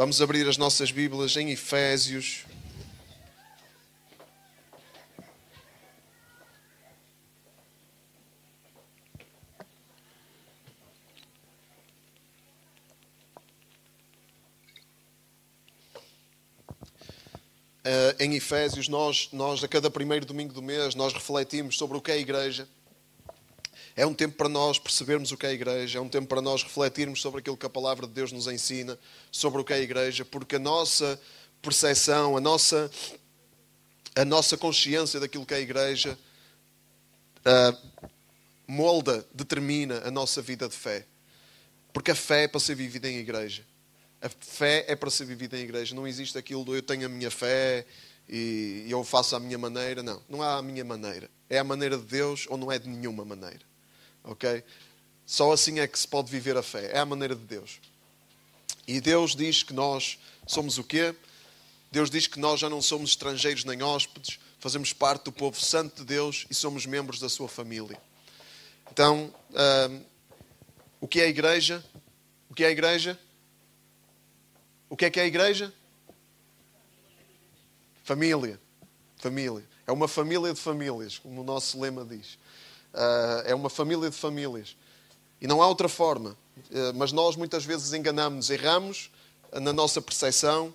Vamos abrir as nossas Bíblias em Efésios. Uh, em Efésios, nós, nós, a cada primeiro domingo do mês, nós refletimos sobre o que é a igreja. É um tempo para nós percebermos o que é a igreja, é um tempo para nós refletirmos sobre aquilo que a palavra de Deus nos ensina, sobre o que é a igreja, porque a nossa percepção, a nossa, a nossa consciência daquilo que é a igreja uh, molda, determina a nossa vida de fé. Porque a fé é para ser vivida em igreja. A fé é para ser vivida em igreja. Não existe aquilo do eu tenho a minha fé e eu faço a minha maneira. Não, não há a minha maneira. É a maneira de Deus ou não é de nenhuma maneira. Ok? Só assim é que se pode viver a fé. É a maneira de Deus. E Deus diz que nós somos o quê? Deus diz que nós já não somos estrangeiros nem hóspedes, fazemos parte do povo santo de Deus e somos membros da sua família. Então, o que é a igreja? O que é a igreja? O que é que é a igreja? Família. Família. É uma família de famílias, como o nosso lema diz. Uh, é uma família de famílias. E não há outra forma. Uh, mas nós muitas vezes enganamos, erramos na nossa percepção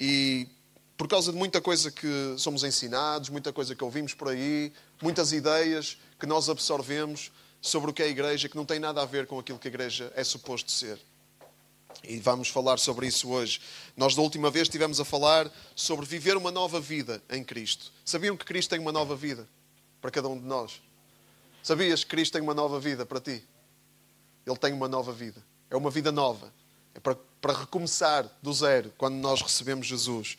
e por causa de muita coisa que somos ensinados, muita coisa que ouvimos por aí, muitas ideias que nós absorvemos sobre o que é a igreja, que não tem nada a ver com aquilo que a igreja é suposto ser. E vamos falar sobre isso hoje. Nós, da última vez, estivemos a falar sobre viver uma nova vida em Cristo. Sabiam que Cristo tem uma nova vida para cada um de nós? Sabias que Cristo tem uma nova vida para ti? Ele tem uma nova vida. É uma vida nova. É para, para recomeçar do zero quando nós recebemos Jesus.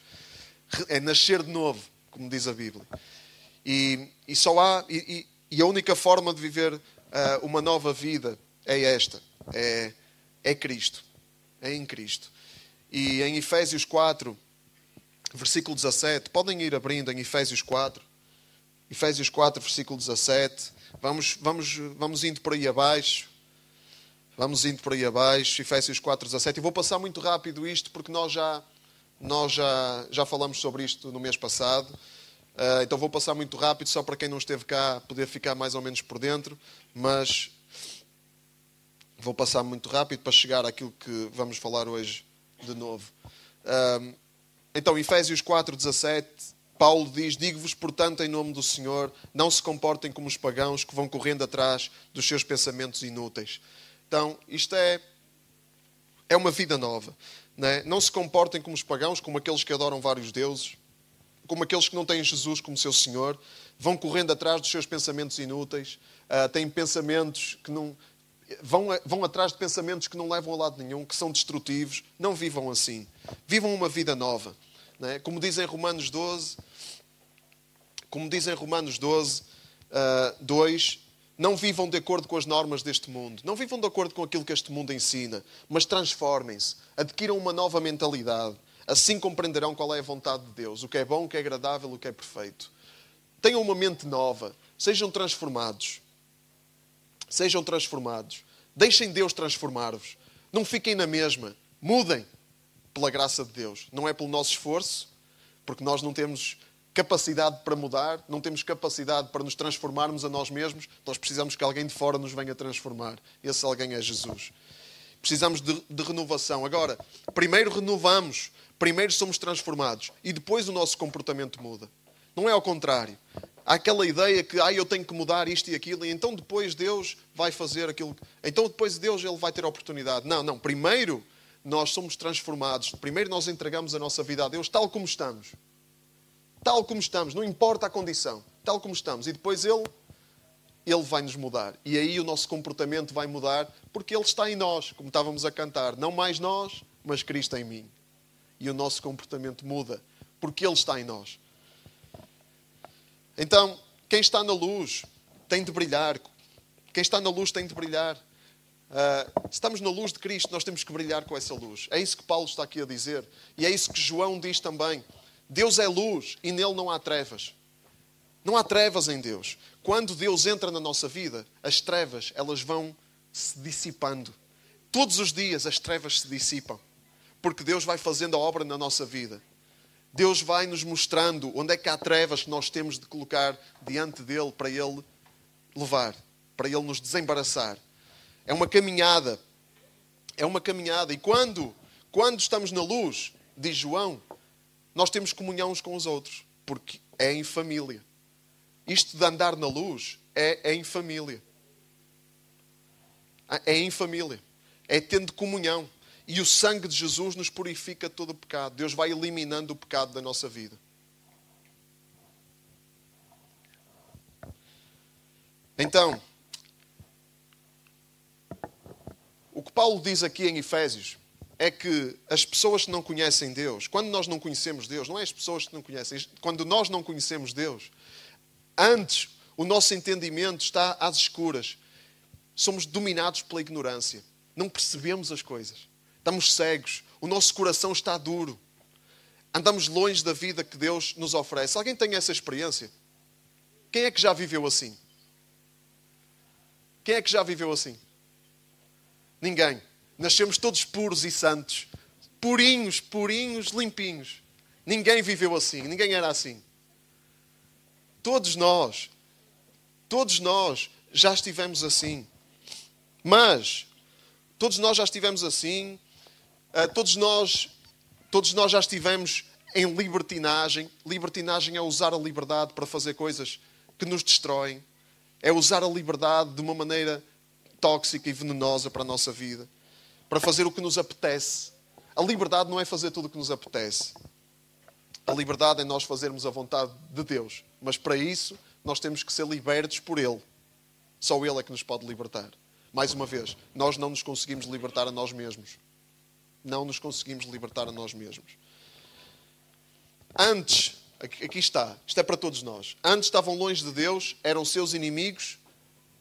É nascer de novo, como diz a Bíblia. E, e só há. E, e, a única forma de viver uh, uma nova vida é esta: é, é Cristo é em Cristo. E em Efésios 4, versículo 17, podem ir abrindo em Efésios 4, Efésios 4, versículo 17. Vamos, vamos, vamos indo por aí abaixo. Vamos indo por aí abaixo, Efésios 4, 17. E vou passar muito rápido isto porque nós já, nós já, já falamos sobre isto no mês passado. Uh, então vou passar muito rápido, só para quem não esteve cá poder ficar mais ou menos por dentro. Mas Vou passar muito rápido para chegar àquilo que vamos falar hoje de novo. então, Efésios 4, 17, Paulo diz: Digo-vos, portanto, em nome do Senhor, não se comportem como os pagãos que vão correndo atrás dos seus pensamentos inúteis. Então, isto é, é uma vida nova. Não, é? não se comportem como os pagãos, como aqueles que adoram vários deuses, como aqueles que não têm Jesus como seu Senhor, vão correndo atrás dos seus pensamentos inúteis, uh, têm pensamentos que não, vão, vão atrás de pensamentos que não levam a lado nenhum, que são destrutivos. Não vivam assim. Vivam uma vida nova. É? Como dizem Romanos 12, como dizem Romanos 12, uh, 2, não vivam de acordo com as normas deste mundo, não vivam de acordo com aquilo que este mundo ensina, mas transformem-se, adquiram uma nova mentalidade. Assim compreenderão qual é a vontade de Deus, o que é bom, o que é agradável, o que é perfeito. Tenham uma mente nova, sejam transformados. Sejam transformados. Deixem Deus transformar-vos. Não fiquem na mesma. Mudem pela graça de Deus. Não é pelo nosso esforço, porque nós não temos capacidade para mudar, não temos capacidade para nos transformarmos a nós mesmos. Nós precisamos que alguém de fora nos venha transformar. Esse alguém é Jesus. Precisamos de, de renovação. Agora, primeiro renovamos, primeiro somos transformados e depois o nosso comportamento muda. Não é ao contrário. Há aquela ideia que ah, eu tenho que mudar isto e aquilo, e então depois Deus vai fazer aquilo. Então depois Deus ele vai ter a oportunidade. Não, não. Primeiro nós somos transformados. Primeiro nós entregamos a nossa vida a Deus tal como estamos. Tal como estamos, não importa a condição. Tal como estamos. E depois Ele, Ele vai nos mudar. E aí o nosso comportamento vai mudar porque Ele está em nós, como estávamos a cantar. Não mais nós, mas Cristo em mim. E o nosso comportamento muda porque Ele está em nós. Então, quem está na luz tem de brilhar. Quem está na luz tem de brilhar. Uh, estamos na luz de Cristo, nós temos que brilhar com essa luz. É isso que Paulo está aqui a dizer. E é isso que João diz também. Deus é luz e nele não há trevas. Não há trevas em Deus. Quando Deus entra na nossa vida, as trevas elas vão se dissipando. Todos os dias as trevas se dissipam. porque Deus vai fazendo a obra na nossa vida. Deus vai nos mostrando onde é que há trevas que nós temos de colocar diante dele para ele levar, para ele nos desembaraçar. É uma caminhada. É uma caminhada. E quando, quando estamos na luz, diz João, nós temos comunhão uns com os outros, porque é em família. Isto de andar na luz é, é em família. É em família. É tendo comunhão. E o sangue de Jesus nos purifica todo o pecado. Deus vai eliminando o pecado da nossa vida. Então, o que Paulo diz aqui em Efésios é que as pessoas que não conhecem Deus, quando nós não conhecemos Deus, não é as pessoas que não conhecem, quando nós não conhecemos Deus, antes o nosso entendimento está às escuras. Somos dominados pela ignorância. Não percebemos as coisas. Estamos cegos. O nosso coração está duro. Andamos longe da vida que Deus nos oferece. Alguém tem essa experiência? Quem é que já viveu assim? Quem é que já viveu assim? Ninguém. Nascemos todos puros e santos. Purinhos, purinhos, limpinhos. Ninguém viveu assim. Ninguém era assim. Todos nós. Todos nós já estivemos assim. Mas, todos nós já estivemos assim. Uh, todos nós, todos nós já estivemos em libertinagem. Libertinagem é usar a liberdade para fazer coisas que nos destroem. É usar a liberdade de uma maneira tóxica e venenosa para a nossa vida. Para fazer o que nos apetece. A liberdade não é fazer tudo o que nos apetece. A liberdade é nós fazermos a vontade de Deus. Mas para isso, nós temos que ser libertos por Ele. Só Ele é que nos pode libertar. Mais uma vez, nós não nos conseguimos libertar a nós mesmos. Não nos conseguimos libertar a nós mesmos. Antes, aqui está, isto é para todos nós. Antes estavam longe de Deus, eram seus inimigos,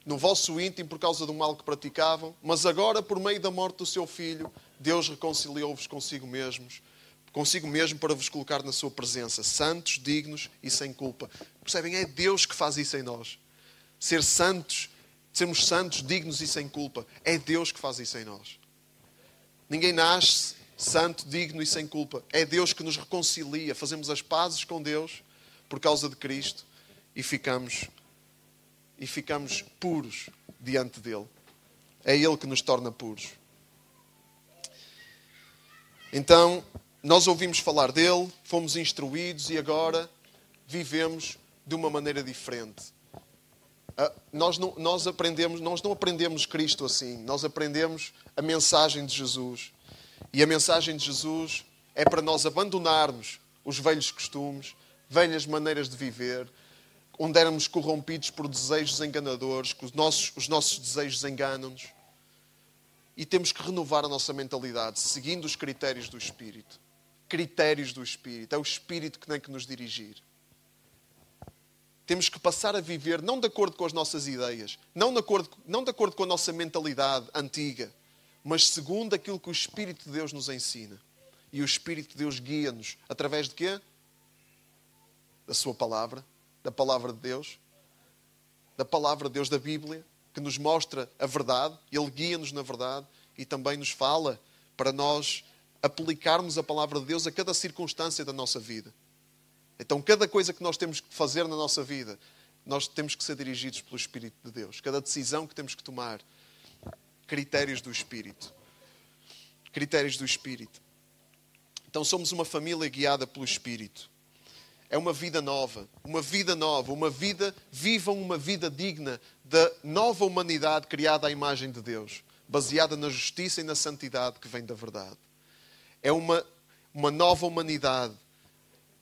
no vosso íntimo por causa do mal que praticavam, mas agora, por meio da morte do seu filho, Deus reconciliou-vos consigo mesmos, consigo mesmo para vos colocar na sua presença, santos, dignos e sem culpa. Percebem? É Deus que faz isso em nós. Ser santos, sermos santos, dignos e sem culpa. É Deus que faz isso em nós. Ninguém nasce santo, digno e sem culpa. É Deus que nos reconcilia. Fazemos as pazes com Deus por causa de Cristo e ficamos e ficamos puros diante dele. É ele que nos torna puros. Então, nós ouvimos falar dele, fomos instruídos e agora vivemos de uma maneira diferente. Uh, nós, não, nós aprendemos, nós não aprendemos Cristo assim, nós aprendemos a mensagem de Jesus. E a mensagem de Jesus é para nós abandonarmos os velhos costumes, velhas maneiras de viver, onde éramos corrompidos por desejos enganadores, que os nossos, os nossos desejos enganam-nos. E temos que renovar a nossa mentalidade, seguindo os critérios do Espírito. Critérios do Espírito. É o Espírito que tem que nos dirigir. Temos que passar a viver não de acordo com as nossas ideias, não de acordo, não de acordo com a nossa mentalidade antiga, mas segundo aquilo que o Espírito de Deus nos ensina. E o Espírito de Deus guia-nos através de quê? Da Sua palavra, da palavra de Deus, da palavra de Deus da Bíblia, que nos mostra a verdade, Ele guia-nos na verdade e também nos fala para nós aplicarmos a palavra de Deus a cada circunstância da nossa vida. Então, cada coisa que nós temos que fazer na nossa vida, nós temos que ser dirigidos pelo Espírito de Deus. Cada decisão que temos que tomar, critérios do Espírito. Critérios do Espírito. Então, somos uma família guiada pelo Espírito é uma vida nova, uma vida nova, uma vida, vivam uma vida digna da nova humanidade criada à imagem de Deus, baseada na justiça e na santidade que vem da verdade. É uma, uma nova humanidade.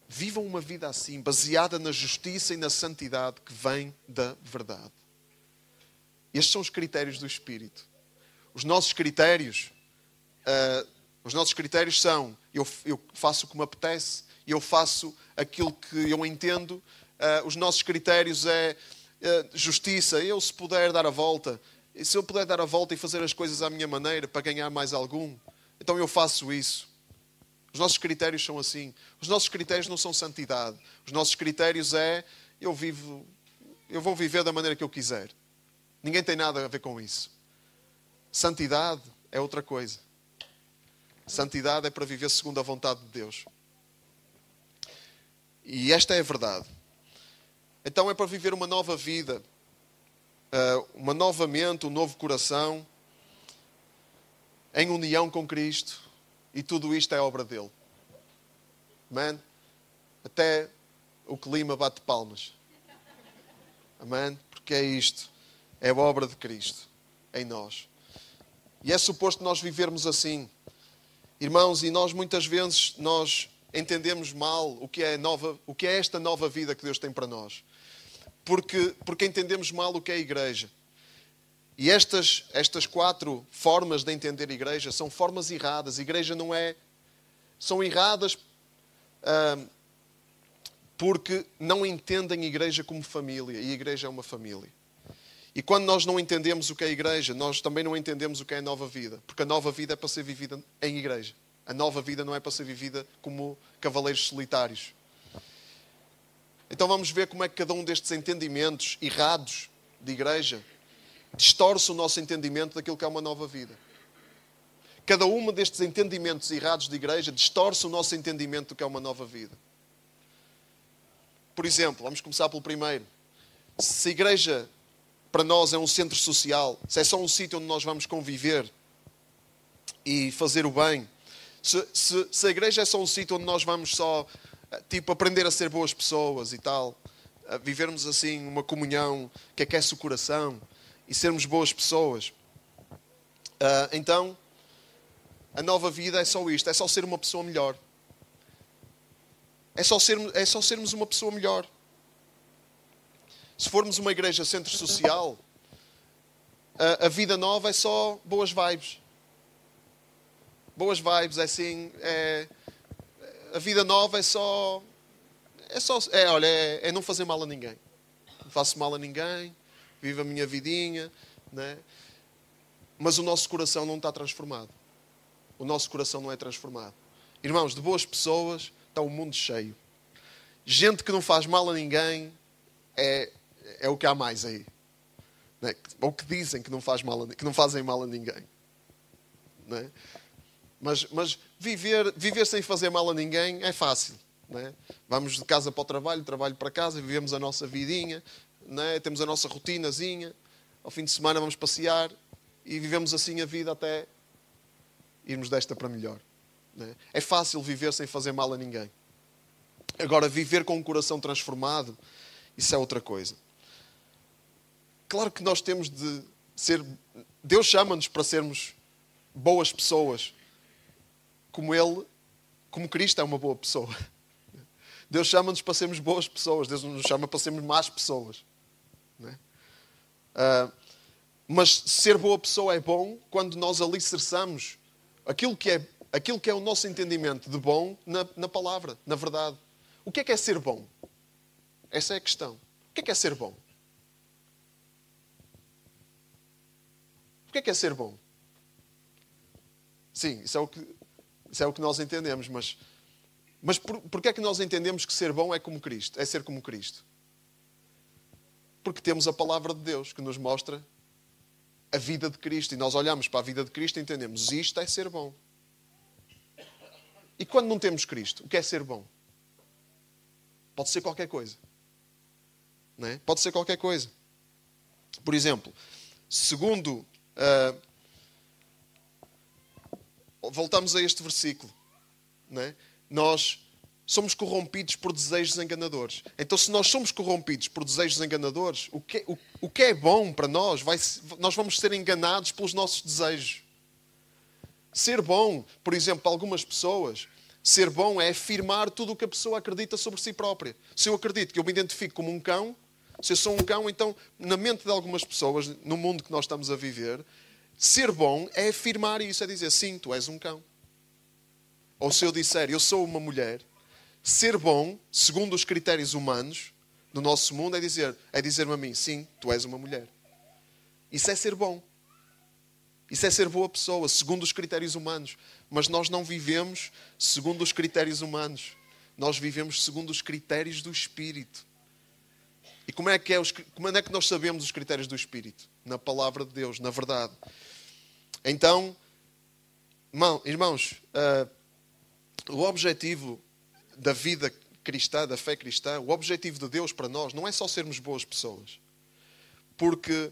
Vivam uma vida assim, baseada na justiça e na santidade que vem da verdade. Estes são os critérios do Espírito. Os nossos critérios, uh, os nossos critérios são: eu, eu faço o que me apetece, eu faço aquilo que eu entendo. Uh, os nossos critérios é uh, justiça. Eu, se puder dar a volta, se eu puder dar a volta e fazer as coisas à minha maneira para ganhar mais algum, então eu faço isso. Os nossos critérios são assim. Os nossos critérios não são santidade. Os nossos critérios é eu vivo, eu vou viver da maneira que eu quiser. Ninguém tem nada a ver com isso. Santidade é outra coisa. Santidade é para viver segundo a vontade de Deus. E esta é a verdade. Então é para viver uma nova vida, uh, uma nova mente, um novo coração, em união com Cristo. E tudo isto é obra dele. Amém? Até o clima bate palmas. Amém? Porque é isto. É a obra de Cristo em nós. E é suposto nós vivermos assim. Irmãos, e nós muitas vezes nós entendemos mal o que é nova, o que é esta nova vida que Deus tem para nós. Porque porque entendemos mal o que é a igreja. E estas estas quatro formas de entender a igreja são formas erradas. A igreja não é são erradas ah, porque não entendem a igreja como família. E a igreja é uma família. E quando nós não entendemos o que é igreja, nós também não entendemos o que é nova vida. Porque a nova vida é para ser vivida em igreja. A nova vida não é para ser vivida como cavaleiros solitários. Então vamos ver como é que cada um destes entendimentos errados de igreja distorce o nosso entendimento daquilo que é uma nova vida. Cada um destes entendimentos errados de igreja distorce o nosso entendimento do que é uma nova vida. Por exemplo, vamos começar pelo primeiro. Se a igreja para nós é um centro social, se é só um sítio onde nós vamos conviver e fazer o bem, se, se, se a igreja é só um sítio onde nós vamos só eh, tipo aprender a ser boas pessoas e tal, vivermos assim uma comunhão que aquece o coração e sermos boas pessoas, uh, então a nova vida é só isto, é só ser uma pessoa melhor. É só, ser, é só sermos uma pessoa melhor. Se formos uma igreja centro social, a, a vida nova é só boas vibes. Boas vibes, é assim. É, a vida nova é só. É só. É, olha, é, é não fazer mal a ninguém. Não faço mal a ninguém, vivo a minha vidinha, né? mas o nosso coração não está transformado. O nosso coração não é transformado. Irmãos, de boas pessoas está o mundo cheio. Gente que não faz mal a ninguém é, é o que há mais aí. Né? Ou que dizem que não, faz mal a, que não fazem mal a ninguém. Né? Mas, mas viver, viver sem fazer mal a ninguém é fácil. Né? Vamos de casa para o trabalho, trabalho para casa, vivemos a nossa vidinha, né? temos a nossa rotinazinha. Ao fim de semana vamos passear e vivemos assim a vida até irmos desta para melhor. Né? É fácil viver sem fazer mal a ninguém. Agora, viver com um coração transformado, isso é outra coisa. Claro que nós temos de ser. Deus chama-nos para sermos boas pessoas, como Ele, como Cristo é uma boa pessoa. Deus chama-nos para sermos boas pessoas, Deus nos chama para sermos más pessoas. Uh, mas ser boa pessoa é bom quando nós alicerçamos aquilo que é, aquilo que é o nosso entendimento de bom na, na palavra, na verdade. O que é que é ser bom? Essa é a questão. O que é que é ser bom? que é que é ser bom? Sim, isso é o que, isso é o que nós entendemos, mas, mas por, porquê é que nós entendemos que ser bom é como Cristo? É ser como Cristo? Porque temos a palavra de Deus que nos mostra a vida de Cristo e nós olhamos para a vida de Cristo e entendemos isto é ser bom. E quando não temos Cristo, o que é ser bom? Pode ser qualquer coisa. Não é? Pode ser qualquer coisa. Por exemplo, segundo Uh, voltamos a este versículo. É? Nós somos corrompidos por desejos enganadores. Então, se nós somos corrompidos por desejos enganadores, o que, o, o que é bom para nós, vai, nós vamos ser enganados pelos nossos desejos. Ser bom, por exemplo, para algumas pessoas, ser bom é afirmar tudo o que a pessoa acredita sobre si própria. Se eu acredito que eu me identifico como um cão, se eu sou um cão, então, na mente de algumas pessoas, no mundo que nós estamos a viver, ser bom é afirmar isso, é dizer, sim, tu és um cão. Ou se eu disser, eu sou uma mulher, ser bom, segundo os critérios humanos do nosso mundo, é dizer, é dizer-me a mim, sim, tu és uma mulher. Isso é ser bom. Isso é ser boa pessoa, segundo os critérios humanos. Mas nós não vivemos segundo os critérios humanos. Nós vivemos segundo os critérios do Espírito. E como é que, é os, como é que nós sabemos os critérios do Espírito? Na palavra de Deus, na verdade. Então, irmãos, uh, o objetivo da vida cristã, da fé cristã, o objetivo de Deus para nós não é só sermos boas pessoas. Porque,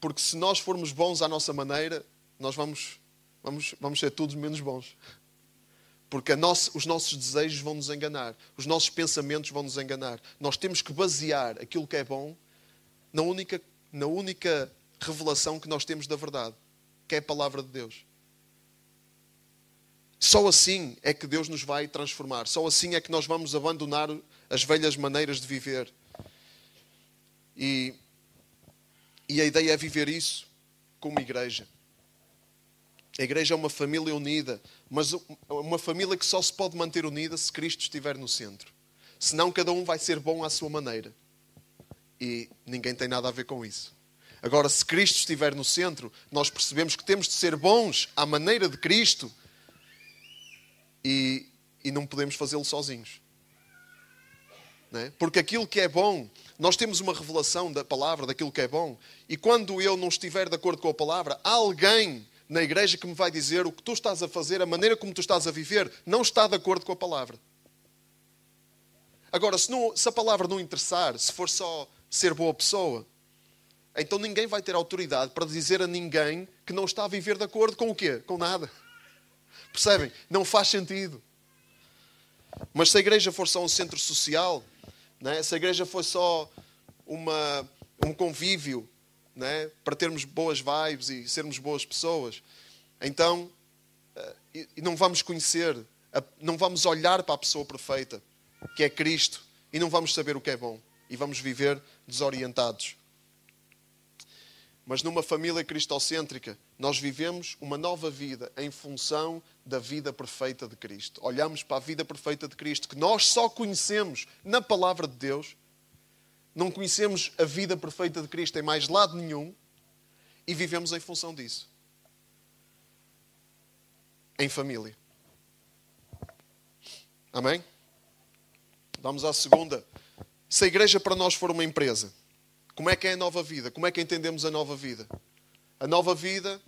porque se nós formos bons à nossa maneira, nós vamos, vamos, vamos ser todos menos bons. Porque os nossos desejos vão nos enganar, os nossos pensamentos vão nos enganar. Nós temos que basear aquilo que é bom na única, na única revelação que nós temos da verdade, que é a palavra de Deus. Só assim é que Deus nos vai transformar. Só assim é que nós vamos abandonar as velhas maneiras de viver. E, e a ideia é viver isso como igreja. A igreja é uma família unida, mas uma família que só se pode manter unida se Cristo estiver no centro. Senão cada um vai ser bom à sua maneira. E ninguém tem nada a ver com isso. Agora, se Cristo estiver no centro, nós percebemos que temos de ser bons à maneira de Cristo e, e não podemos fazê-lo sozinhos. É? Porque aquilo que é bom, nós temos uma revelação da palavra, daquilo que é bom, e quando eu não estiver de acordo com a palavra, alguém na igreja que me vai dizer o que tu estás a fazer, a maneira como tu estás a viver, não está de acordo com a palavra. Agora, se, não, se a palavra não interessar, se for só ser boa pessoa, então ninguém vai ter autoridade para dizer a ninguém que não está a viver de acordo com o quê? Com nada. Percebem? Não faz sentido. Mas se a igreja for só um centro social, né? se a igreja for só uma, um convívio né? para termos boas vibes e sermos boas pessoas, então eh, não vamos conhecer, não vamos olhar para a pessoa perfeita, que é Cristo, e não vamos saber o que é bom, e vamos viver desorientados. Mas numa família cristocêntrica, nós vivemos uma nova vida em função da vida perfeita de Cristo. Olhamos para a vida perfeita de Cristo, que nós só conhecemos na palavra de Deus. Não conhecemos a vida perfeita de Cristo em mais lado nenhum e vivemos em função disso. Em família. Amém? Vamos à segunda. Se a igreja para nós for uma empresa, como é que é a nova vida? Como é que entendemos a nova vida? A nova vida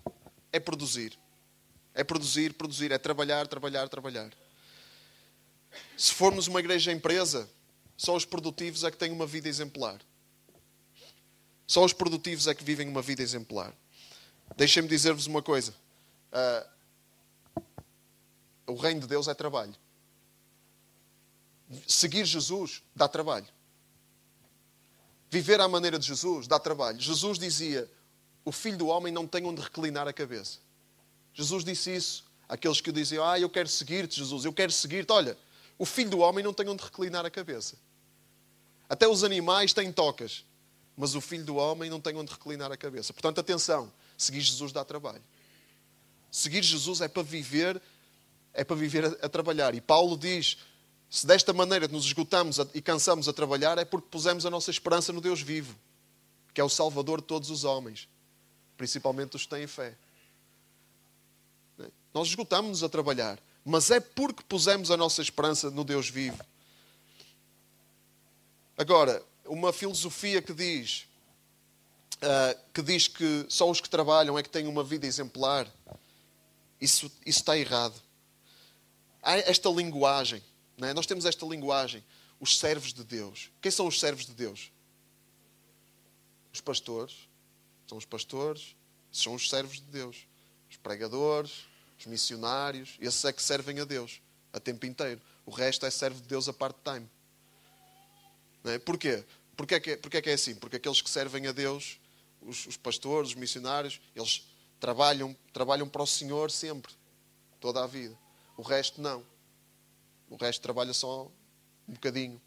é produzir. É produzir, produzir, é trabalhar, trabalhar, trabalhar. Se formos uma igreja empresa, só os produtivos é que têm uma vida exemplar. Só os produtivos é que vivem uma vida exemplar. Deixem-me dizer-vos uma coisa. Uh, o reino de Deus é trabalho. Seguir Jesus dá trabalho. Viver à maneira de Jesus dá trabalho. Jesus dizia: O filho do homem não tem onde reclinar a cabeça. Jesus disse isso àqueles que diziam: Ah, eu quero seguir-te, Jesus, eu quero seguir-te. Olha, o filho do homem não tem onde reclinar a cabeça. Até os animais têm tocas, mas o filho do homem não tem onde reclinar a cabeça. Portanto, atenção: seguir Jesus dá trabalho. Seguir Jesus é para viver, é para viver a, a trabalhar. E Paulo diz: se desta maneira nos esgotamos e cansamos a trabalhar, é porque pusemos a nossa esperança no Deus vivo, que é o Salvador de todos os homens, principalmente os que têm fé. Nós esgotamos-nos a trabalhar, mas é porque pusemos a nossa esperança no Deus vivo. Agora, uma filosofia que diz uh, que diz que só os que trabalham é que têm uma vida exemplar, isso, isso está errado. Há esta linguagem é? Nós temos esta linguagem, os servos de Deus. Quem são os servos de Deus? Os pastores. São os pastores, são os servos de Deus. Os pregadores, os missionários, esses é que servem a Deus a tempo inteiro. O resto é servo de Deus a part-time. É? Porquê? Porquê é, que, porquê é que é assim? Porque aqueles que servem a Deus, os, os pastores, os missionários, eles trabalham, trabalham para o Senhor sempre, toda a vida. O resto não. O resto trabalha só um bocadinho.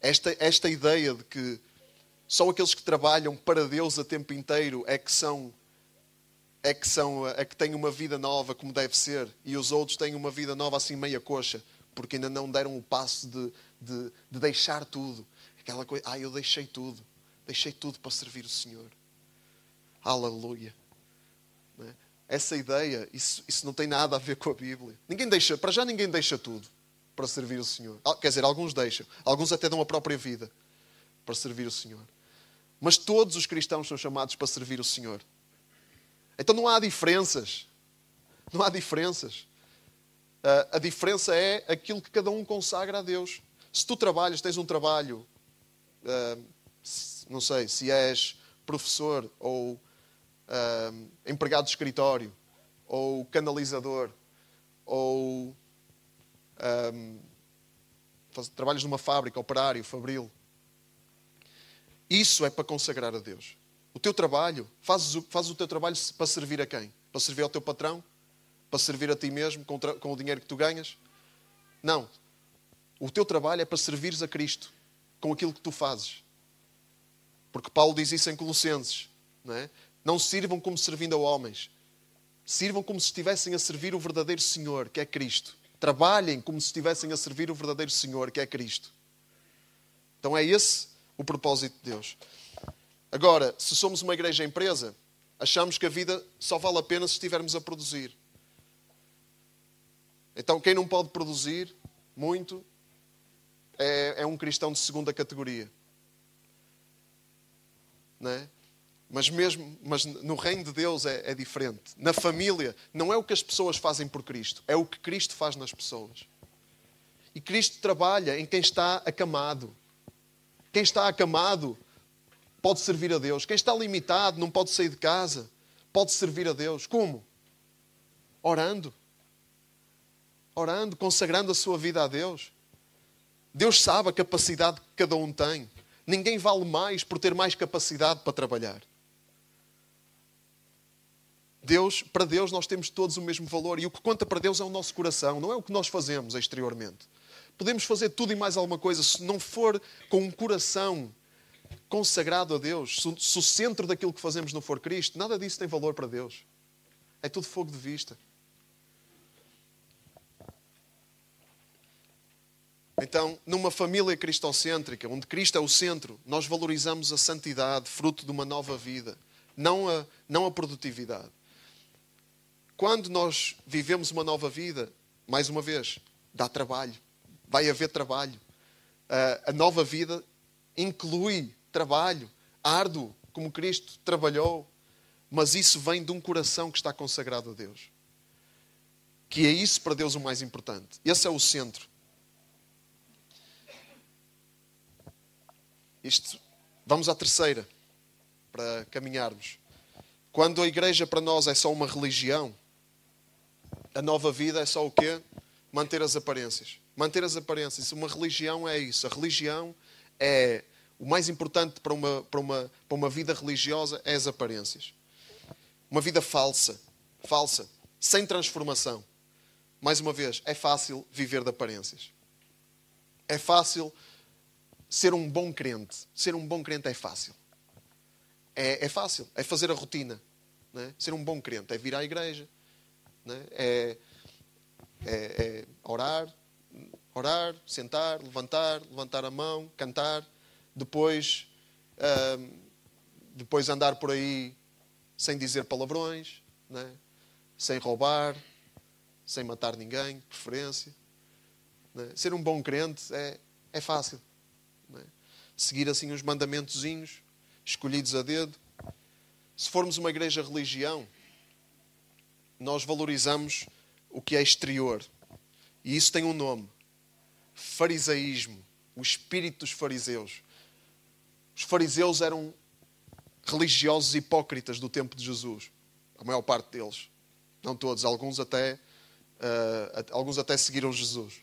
Esta, esta ideia de que só aqueles que trabalham para Deus a tempo inteiro é que são é que são é que têm uma vida nova como deve ser e os outros têm uma vida nova assim meia coxa porque ainda não deram o passo de, de, de deixar tudo aquela coisa ah eu deixei tudo deixei tudo para servir o Senhor aleluia essa ideia, isso, isso não tem nada a ver com a Bíblia. Ninguém deixa, para já ninguém deixa tudo para servir o Senhor. Quer dizer, alguns deixam, alguns até dão a própria vida para servir o Senhor. Mas todos os cristãos são chamados para servir o Senhor. Então não há diferenças. Não há diferenças. Uh, a diferença é aquilo que cada um consagra a Deus. Se tu trabalhas, tens um trabalho, uh, não sei, se és professor ou uh, empregado de escritório ou canalizador ou trabalhas numa fábrica, operário, fabril. Isso é para consagrar a Deus. O teu trabalho, fazes o, fazes o teu trabalho para servir a quem? Para servir ao teu patrão? Para servir a ti mesmo com, com o dinheiro que tu ganhas? Não. O teu trabalho é para servires a Cristo com aquilo que tu fazes. Porque Paulo diz isso em Colossenses. Não, é? não sirvam como servindo a homens. Sirvam como se estivessem a servir o verdadeiro Senhor, que é Cristo. Trabalhem como se estivessem a servir o verdadeiro Senhor, que é Cristo. Então é esse o propósito de Deus. Agora, se somos uma igreja empresa, achamos que a vida só vale a pena se estivermos a produzir. Então, quem não pode produzir muito é, é um cristão de segunda categoria. Não é? Mas mesmo, mas no reino de Deus é, é, diferente. Na família, não é o que as pessoas fazem por Cristo, é o que Cristo faz nas pessoas. E Cristo trabalha em quem está acamado. Quem está acamado pode servir a Deus. Quem está limitado não pode sair de casa, pode servir a Deus. Como? Orando. Orando, consagrando a sua vida a Deus. Deus sabe a capacidade que cada um tem. Ninguém vale mais por ter mais capacidade para trabalhar. Deus, para Deus nós temos todos o mesmo valor e o que conta para Deus é o nosso coração, não é o que nós fazemos exteriormente. Podemos fazer tudo e mais alguma coisa se não for com um coração consagrado a Deus, se o centro daquilo que fazemos não for Cristo, nada disso tem valor para Deus. É tudo fogo de vista. Então, numa família cristocêntrica, onde Cristo é o centro, nós valorizamos a santidade, fruto de uma nova vida, não a, não a produtividade. Quando nós vivemos uma nova vida, mais uma vez, dá trabalho. Vai haver trabalho. a nova vida inclui trabalho árduo, como Cristo trabalhou, mas isso vem de um coração que está consagrado a Deus. Que é isso para Deus o mais importante. Esse é o centro. Isto, vamos à terceira, para caminharmos. Quando a igreja para nós é só uma religião, a nova vida é só o quê? Manter as aparências. Manter as aparências. Uma religião é isso. A religião é o mais importante para uma, para uma, para uma vida religiosa é as aparências. Uma vida falsa, falsa, sem transformação. Mais uma vez, é fácil viver de aparências. É fácil ser um bom crente. Ser um bom crente é fácil. É, é fácil. É fazer a rotina. É? Ser um bom crente é vir à igreja, né? é, é, é orar, orar, sentar, levantar, levantar a mão, cantar, depois, uh, depois andar por aí sem dizer palavrões, né? sem roubar, sem matar ninguém, de preferência. Né? Ser um bom crente é, é fácil. Seguir assim os mandamentozinhos escolhidos a dedo. Se formos uma igreja religião, nós valorizamos o que é exterior. E isso tem um nome: farisaísmo, o espírito dos fariseus. Os fariseus eram religiosos hipócritas do tempo de Jesus, a maior parte deles. Não todos, alguns até, uh, alguns até seguiram Jesus.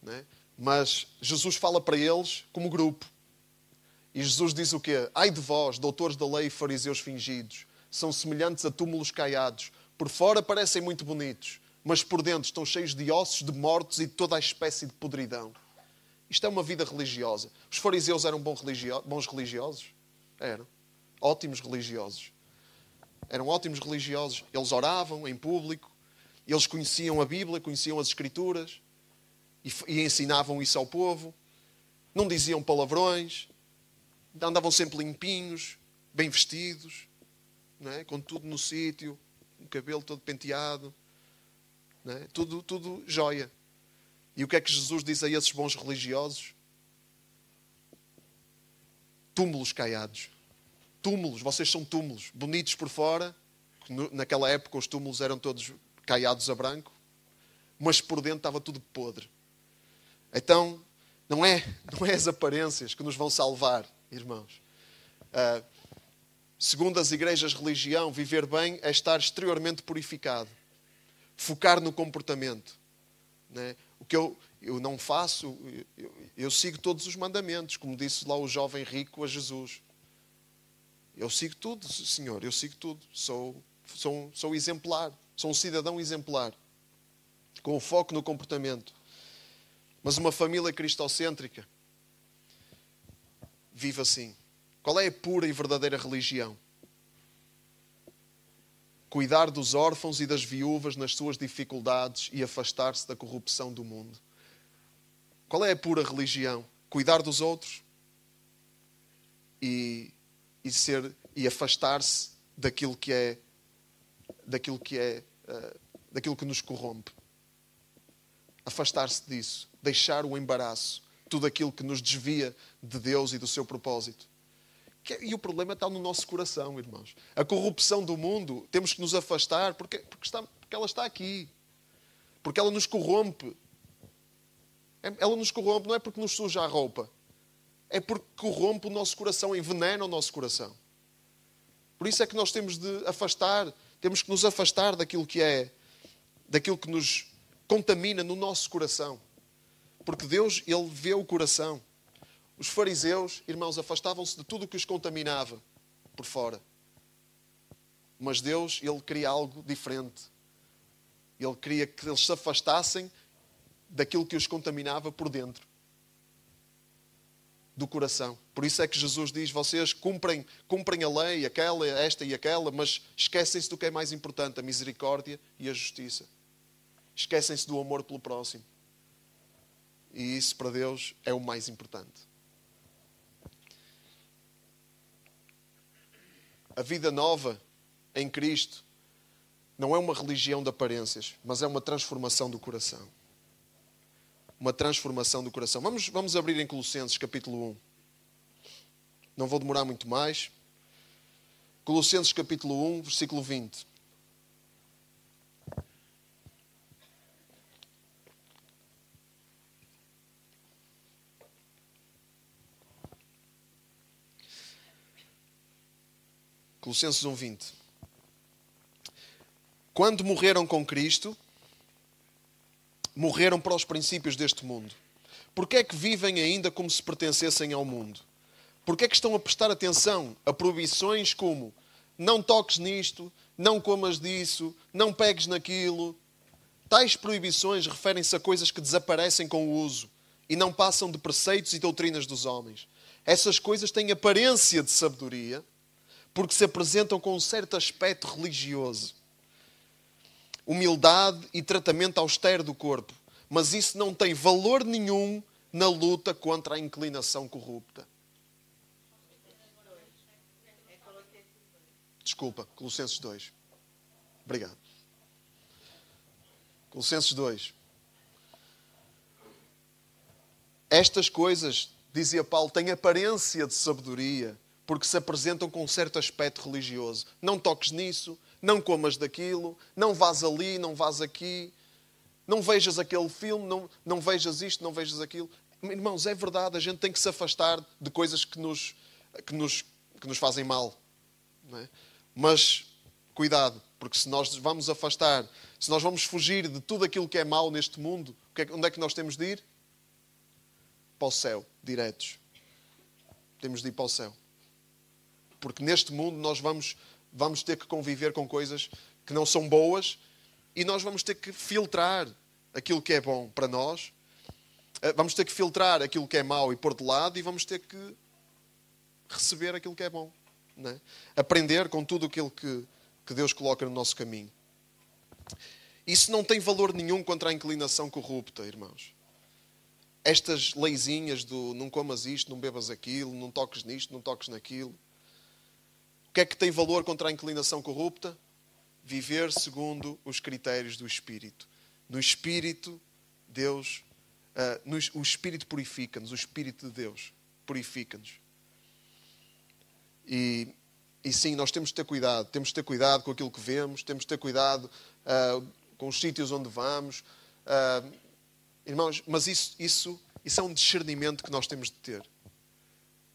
Né? Mas Jesus fala para eles como grupo. E Jesus diz o quê? Ai de vós, doutores da lei e fariseus fingidos, são semelhantes a túmulos caiados, por fora parecem muito bonitos, mas por dentro estão cheios de ossos, de mortos e de toda a espécie de podridão. Isto é uma vida religiosa. Os fariseus eram bons religiosos? Eram. Ótimos religiosos. Eram ótimos religiosos. Eles oravam em público, eles conheciam a Bíblia, conheciam as Escrituras e, ensinavam isso ao povo. Não diziam palavrões, andavam sempre limpinhos, bem vestidos, é? com tudo no sítio, o cabelo todo penteado, é? tudo, tudo joia. E o que é que Jesus diz a esses bons religiosos? Túmulos caiados. Túmulos, vocês são túmulos, bonitos por fora. Naquela época os túmulos eram todos caiados a branco, mas por dentro estava tudo podre. Então, não é, não é as aparências que nos vão salvar, irmãos. Uh, segundo as igrejas religião, viver bem é estar exteriormente purificado, focar no comportamento. Né? O que eu, eu não faço, eu, eu sigo todos os mandamentos, como disse lá o jovem rico a Jesus. Eu sigo tudo, Senhor, eu sigo tudo. Sou, sou, sou exemplar, sou um cidadão exemplar, com foco no comportamento. Mas uma família cristocêntrica vive assim. Qual é a pura e verdadeira religião? Cuidar dos órfãos e das viúvas nas suas dificuldades e afastar-se da corrupção do mundo. Qual é a pura religião? Cuidar dos outros e, e ser e afastar-se daquilo que é daquilo que é uh, daquilo que nos corrompe. Afastar-se disso, deixar o embaraço, tudo aquilo que nos desvia de Deus e do seu propósito. É, e o problema está no nosso coração, irmãos. A corrupção do mundo, temos que nos afastar porque, porque, está, porque ela está aqui. Porque ela nos corrompe. É, ela nos corrompe não é porque nos suja a roupa, é porque corrompe o nosso coração, envenena o nosso coração. Por isso é que nós temos de afastar, temos que nos afastar daquilo que é, daquilo que nos contamina no nosso coração. Porque Deus, Ele vê o coração. Os fariseus, irmãos, afastavam-se de tudo o que os contaminava por fora. Mas Deus, Ele queria algo diferente. Ele queria que eles se afastassem daquilo que os contaminava por dentro do coração. Por isso é que Jesus diz: vocês cumprem, cumprem a lei, aquela, esta e aquela, mas esquecem-se do que é mais importante: a misericórdia e a justiça. Esquecem-se do amor pelo próximo. E isso para Deus é o mais importante. A vida nova em Cristo não é uma religião de aparências, mas é uma transformação do coração uma transformação do coração. Vamos, vamos abrir em Colossenses capítulo 1. Não vou demorar muito mais. Colossenses capítulo 1, versículo 20. Colossenses 1, 20. Quando morreram com Cristo, morreram para os princípios deste mundo? Porquê é que vivem ainda como se pertencessem ao mundo? Porquê é que estão a prestar atenção a proibições como não toques nisto, não comas disso, não pegues naquilo? Tais proibições referem-se a coisas que desaparecem com o uso e não passam de preceitos e doutrinas dos homens. Essas coisas têm aparência de sabedoria porque se apresentam com um certo aspecto religioso humildade e tratamento austero do corpo, mas isso não tem valor nenhum na luta contra a inclinação corrupta. Desculpa, Colossenses 2. Obrigado. Colossenses 2. Estas coisas, dizia Paulo, têm aparência de sabedoria, porque se apresentam com um certo aspecto religioso. Não toques nisso, não comas daquilo, não vás ali, não vás aqui, não vejas aquele filme, não, não vejas isto, não vejas aquilo. Irmãos, é verdade, a gente tem que se afastar de coisas que nos, que nos, que nos fazem mal. É? Mas cuidado, porque se nós vamos afastar, se nós vamos fugir de tudo aquilo que é mau neste mundo, é onde é que nós temos de ir? Para o céu, diretos. Temos de ir para o céu. Porque neste mundo nós vamos vamos ter que conviver com coisas que não são boas e nós vamos ter que filtrar aquilo que é bom para nós, eh, vamos ter que filtrar aquilo que é mau e pôr de lado e vamos ter que receber aquilo que é bom. É? Aprender com tudo aquilo que, que Deus coloca no nosso caminho. Isso não tem valor nenhum contra a inclinação corrupta, irmãos. Estas leizinhas do não comas isto, não bebas aquilo, não toques nisto, não toques naquilo o que é que tem valor contra a inclinação corrupta? Viver segundo os critérios do Espírito. No Espírito, Deus, uh, no, o Espírito purifica-nos, o Espírito de Deus purifica-nos. E, e sim, nós temos de ter cuidado, temos de ter cuidado com aquilo que vemos, temos de ter cuidado uh, com os sítios onde vamos. Uh, irmãos, mas isso, isso, isso é um discernimento que nós temos de ter.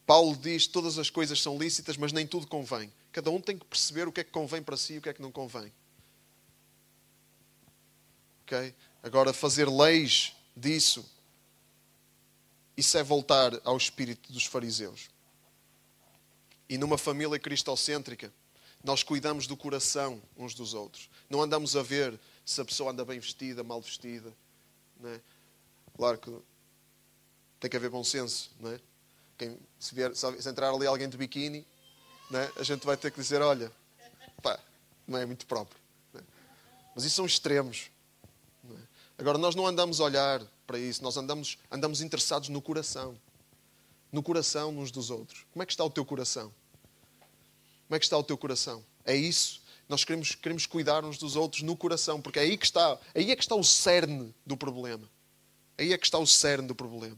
Paulo diz que todas as coisas são lícitas, mas nem tudo convém. Cada um tem que perceber o que é que convém para si e o que é que não convém. Okay? Agora, fazer leis disso, isso é voltar ao espírito dos fariseus. E numa família cristocêntrica, nós cuidamos do coração uns dos outros. Não andamos a ver se a pessoa anda bem vestida, mal vestida. Não é? Claro que tem que haver bom senso. Não é? Quem, se, vier, se entrar ali alguém de biquíni, não é? a gente vai ter que dizer: olha, pá, não é muito próprio. É? Mas isso são extremos. É? Agora, nós não andamos a olhar para isso, nós andamos, andamos interessados no coração. No coração uns dos outros. Como é que está o teu coração? Como é que está o teu coração? É isso. Nós queremos, queremos cuidar uns dos outros no coração, porque é aí que está, aí é que está o cerne do problema. Aí é que está o cerne do problema.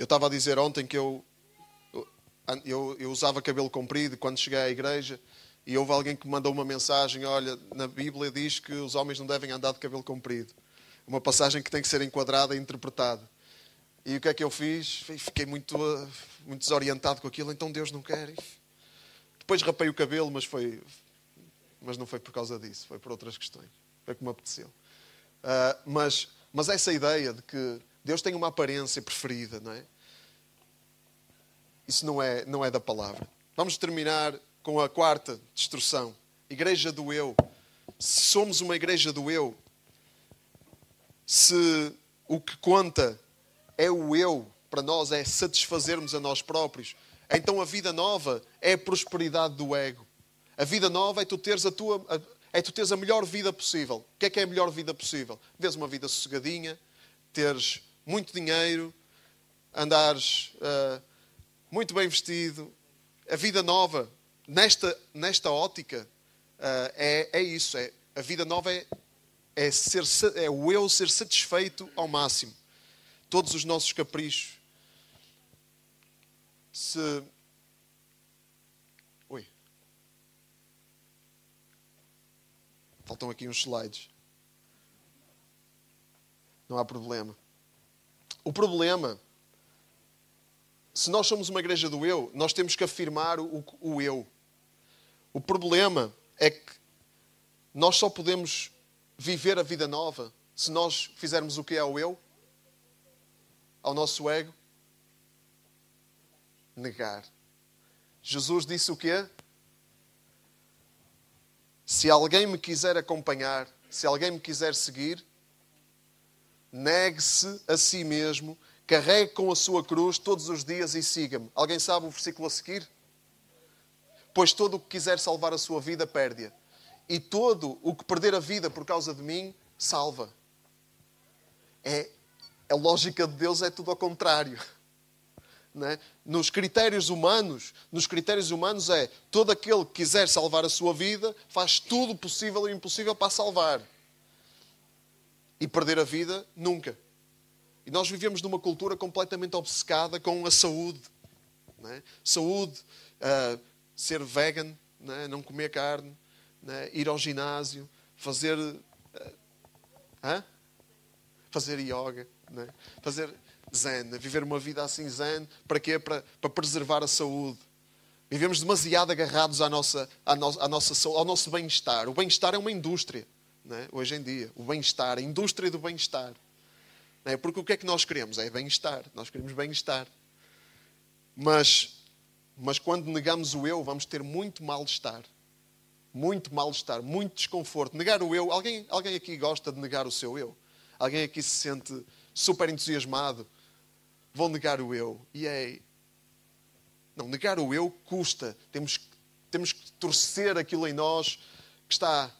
Eu estava a dizer ontem que eu, eu, eu usava cabelo comprido quando cheguei à igreja e houve alguém que me mandou uma mensagem: Olha, na Bíblia diz que os homens não devem andar de cabelo comprido. Uma passagem que tem que ser enquadrada e interpretada. E o que é que eu fiz? Fiquei muito, muito desorientado com aquilo, então Deus não quer. Depois rapei o cabelo, mas, foi, mas não foi por causa disso, foi por outras questões. Foi como apeteceu. Uh, mas, mas essa ideia de que Deus tem uma aparência preferida, não é? Isso não é, não é da palavra. Vamos terminar com a quarta destrução. Igreja do eu. Se somos uma igreja do eu, se o que conta é o eu, para nós é satisfazermos a nós próprios, então a vida nova é a prosperidade do ego. A vida nova é tu teres a tua é tu teres a melhor vida possível. O que é que é a melhor vida possível? Teres uma vida sossegadinha, teres muito dinheiro, andares uh, muito bem vestido. A vida nova, nesta, nesta ótica, uh, é, é isso. É, a vida nova é, é, ser, é o eu ser satisfeito ao máximo todos os nossos caprichos. Se. Faltam aqui uns slides. Não há problema. O problema, se nós somos uma igreja do eu, nós temos que afirmar o, o eu. O problema é que nós só podemos viver a vida nova se nós fizermos o que é o eu ao nosso ego? Negar. Jesus disse o quê? Se alguém me quiser acompanhar, se alguém me quiser seguir, negue-se a si mesmo, carregue com a sua cruz todos os dias e siga-me. Alguém sabe o versículo a seguir? Pois todo o que quiser salvar a sua vida, perde-a. E todo o que perder a vida por causa de mim, salva. É a lógica de Deus é tudo ao contrário. É? Nos critérios humanos, nos critérios humanos é todo aquele que quiser salvar a sua vida faz tudo possível e impossível para salvar. E perder a vida nunca. E nós vivemos numa cultura completamente obcecada com a saúde. É? Saúde, uh, ser vegan, não, é? não comer carne, é? ir ao ginásio, fazer. Uh, fazer yoga. Né? Fazer zen, viver uma vida assim zen, para quê? Para, para preservar a saúde. Vivemos demasiado agarrados à nossa, à no, à nossa, ao nosso bem-estar. O bem-estar é uma indústria, né? hoje em dia. O bem-estar, a indústria do bem-estar. Né? Porque o que é que nós queremos? É bem-estar. Nós queremos bem-estar. Mas, mas quando negamos o eu, vamos ter muito mal-estar. Muito mal-estar, muito desconforto. Negar o eu. Alguém, alguém aqui gosta de negar o seu eu? Alguém aqui se sente super entusiasmado, vou negar o eu. E é. Não, negar o eu custa. Temos, temos que torcer aquilo em nós que está.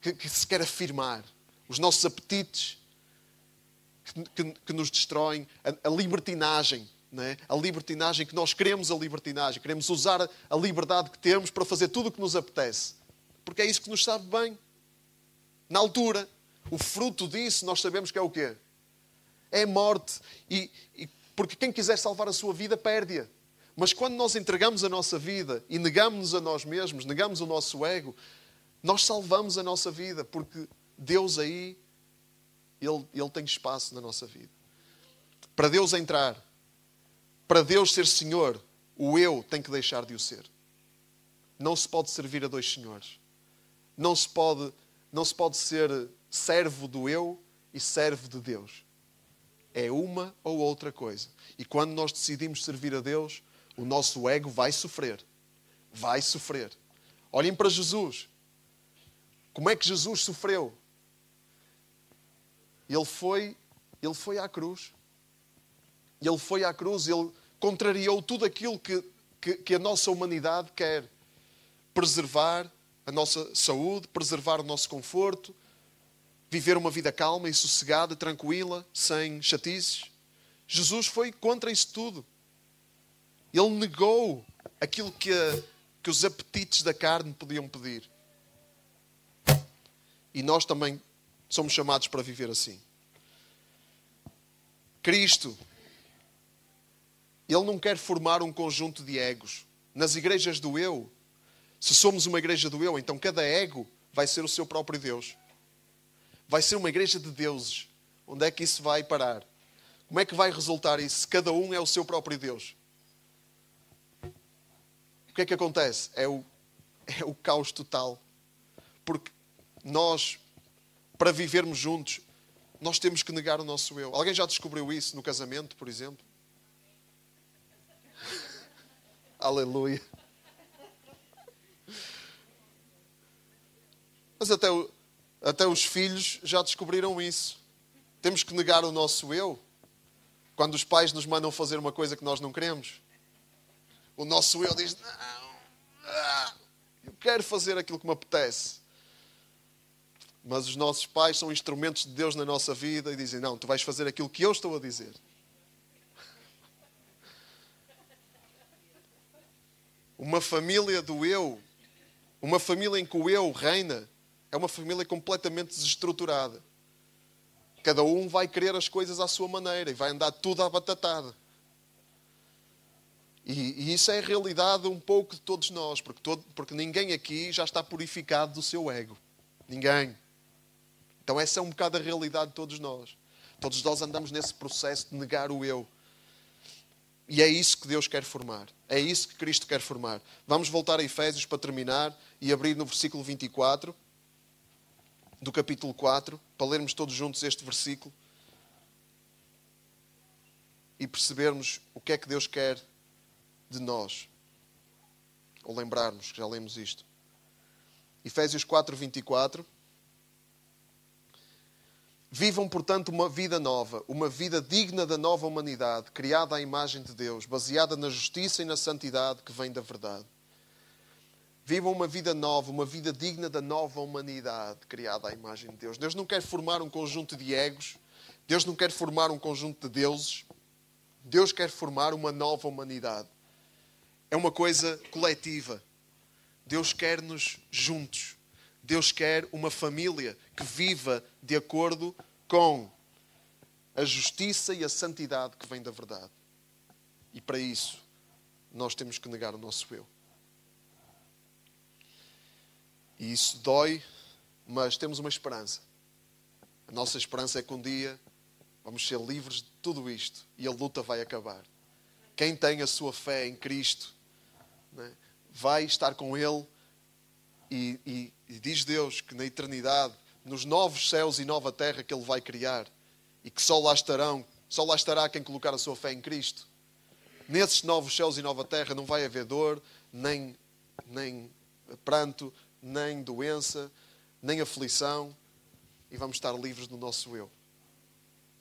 Que, que se quer afirmar. Os nossos apetites que, que, que nos destroem, a, a libertinagem. É? A libertinagem que nós queremos a libertinagem, queremos usar a liberdade que temos para fazer tudo o que nos apetece, porque é isso que nos sabe bem. Na altura, o fruto disso nós sabemos que é o quê? é morte. E, e, porque quem quiser salvar a sua vida, perde-a. Mas quando nós entregamos a nossa vida e negamos-nos a nós mesmos, negamos o nosso ego, Nós salvamos a nossa vida porque Deus aí, Ele, Ele tem espaço na nossa vida. Para Deus entrar, para Deus ser Senhor, o eu tem que deixar de o ser. Não se pode servir a dois senhores. Não se pode, não se pode ser servo do eu e servo de Deus. É uma ou outra coisa. E quando nós decidimos servir a Deus, o nosso ego vai sofrer. Vai sofrer. Olhem para Jesus. Como é que Jesus sofreu? Ele foi, ele foi à cruz. Ele foi à cruz, ele contrariou tudo aquilo que, que, que a nossa humanidade quer. Preservar a nossa saúde, preservar o nosso conforto, viver uma vida calma e sossegada, tranquila, sem chatices. Jesus foi contra isso tudo. Ele negou aquilo que, que os apetites da carne podiam pedir. E nós também somos chamados para viver assim. Cristo, Ele não quer formar um conjunto de egos. Nas igrejas do eu, se somos uma igreja do eu, então cada ego vai ser o seu próprio Deus. Vai ser uma igreja de deuses. Onde é que isso vai parar? Como é que vai resultar isso? Cada um é o seu próprio Deus. O que é que acontece? É o, é o caos total. Porque nós, para vivermos juntos, nós temos que negar o nosso eu. Alguém já descobriu isso no casamento, por exemplo? Aleluia. Mas até, até os filhos já descobriram isso. Temos que negar o nosso eu. Quando os pais nos mandam fazer uma coisa que nós não queremos, o nosso eu diz: Não, eu quero fazer aquilo que me apetece. Mas os nossos pais são instrumentos de Deus na nossa vida e dizem: Não, tu vais fazer aquilo que eu estou a dizer. Uma família do eu, uma família em que o eu reina, é uma família completamente desestruturada. Cada um vai querer as coisas à sua maneira e vai andar tudo à batatada. E, e, isso é a realidade um pouco de todos nós, porque, todo, porque ninguém aqui já está purificado do seu ego. Ninguém. Então, essa é um bocado a realidade de todos nós. Todos nós andamos nesse processo de negar o eu. E é isso que Deus quer formar. É isso que Cristo quer formar. Vamos voltar a Efésios para terminar e abrir no versículo 24 do capítulo 4, para lermos todos juntos este versículo e percebermos o que é que Deus quer de nós. Ou lembrarmos que já lemos isto. Efésios 4, 24. Vivam, portanto, uma vida nova, uma vida digna da nova humanidade, criada à imagem de Deus, baseada na justiça e na santidade que vem da verdade. Vivam uma vida nova, uma vida digna da nova humanidade, criada à imagem de Deus. Deus não quer formar um conjunto de egos, Deus não quer formar um conjunto de deuses, Deus quer formar uma nova humanidade. É uma coisa coletiva. Deus quer-nos juntos. Deus quer uma família que viva de acordo com a justiça e a santidade que vem da verdade. E para isso, nós temos que negar o nosso eu. E isso dói, mas temos uma esperança. A nossa esperança é que um dia vamos ser livres de tudo isto e a luta vai acabar. Quem tem a sua fé em Cristo né, vai estar com Ele e, e, e diz Deus que na eternidade, nos novos céus e nova terra que Ele vai criar, e que só lá estarão, só lá estará quem colocar a sua fé em Cristo. Nesses novos céus e nova terra não vai haver dor, nem, nem pranto, nem doença, nem aflição, e vamos estar livres do nosso eu,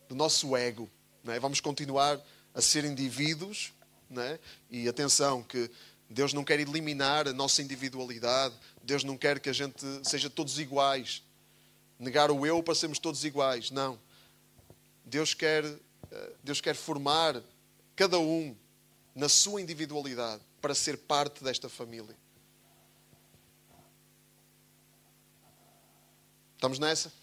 do nosso ego. É? Vamos continuar a ser indivíduos, é? e atenção que Deus não quer eliminar a nossa individualidade. Deus não quer que a gente seja todos iguais. Negar o eu para sermos todos iguais. Não. Deus quer, eh, Deus quer formar cada um na sua individualidade para ser parte desta família. Estamos nessa?